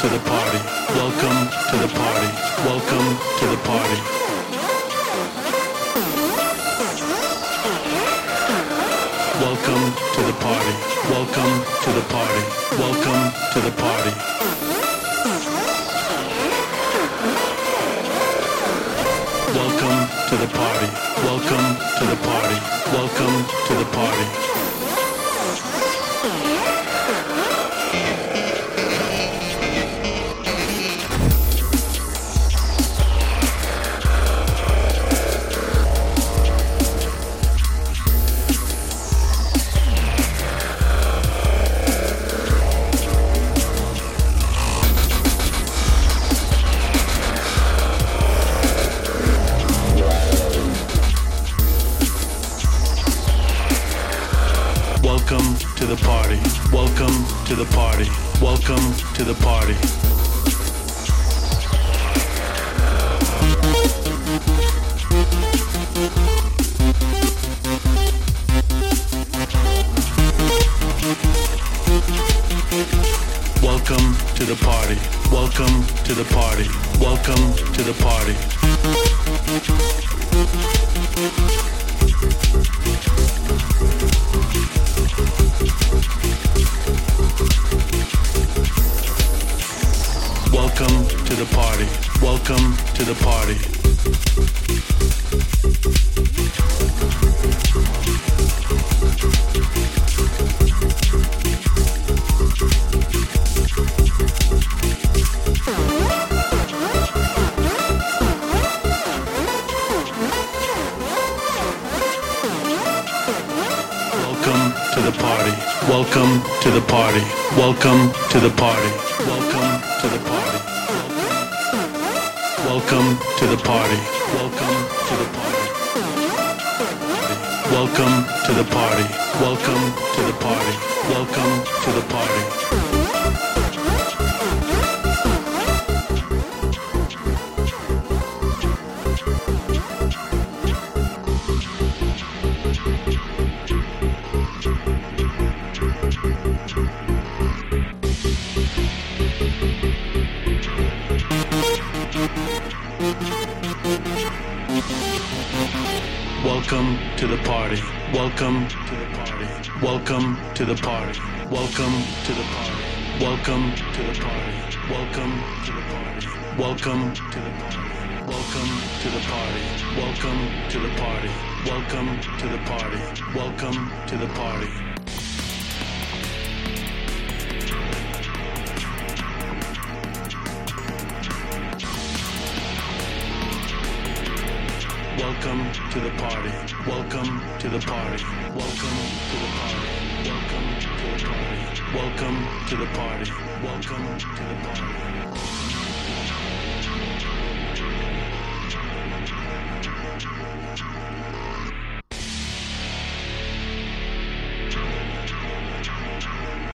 to the party. Welcome to the party. Welcome to the party. Welcome to the party. Welcome to the party. Welcome to the party. Welcome to the party. Welcome to the party. Welcome to the party. Welcome to the party. Welcome to the party. Welcome to the party. Welcome to the party. Welcome to the party. Welcome to the party. Welcome to the party. Welcome to the party. Welcome to the party. Welcome to the party. Welcome to the party. Welcome to the party. Welcome to the party. Welcome to the party. Welcome to the party. Welcome to the party. Welcome to the party. Welcome to the party. Welcome to the party. Welcome to the party. Welcome to the party. Welcome to the party. Welcome to the party. Welcome to the party. Welcome to the party. Welcome to the party. Welcome to the party. Welcome to the party. Welcome to the party. Welcome to the party. Welcome to the party. Welcome to the party. Welcome to the party. Welcome to the party.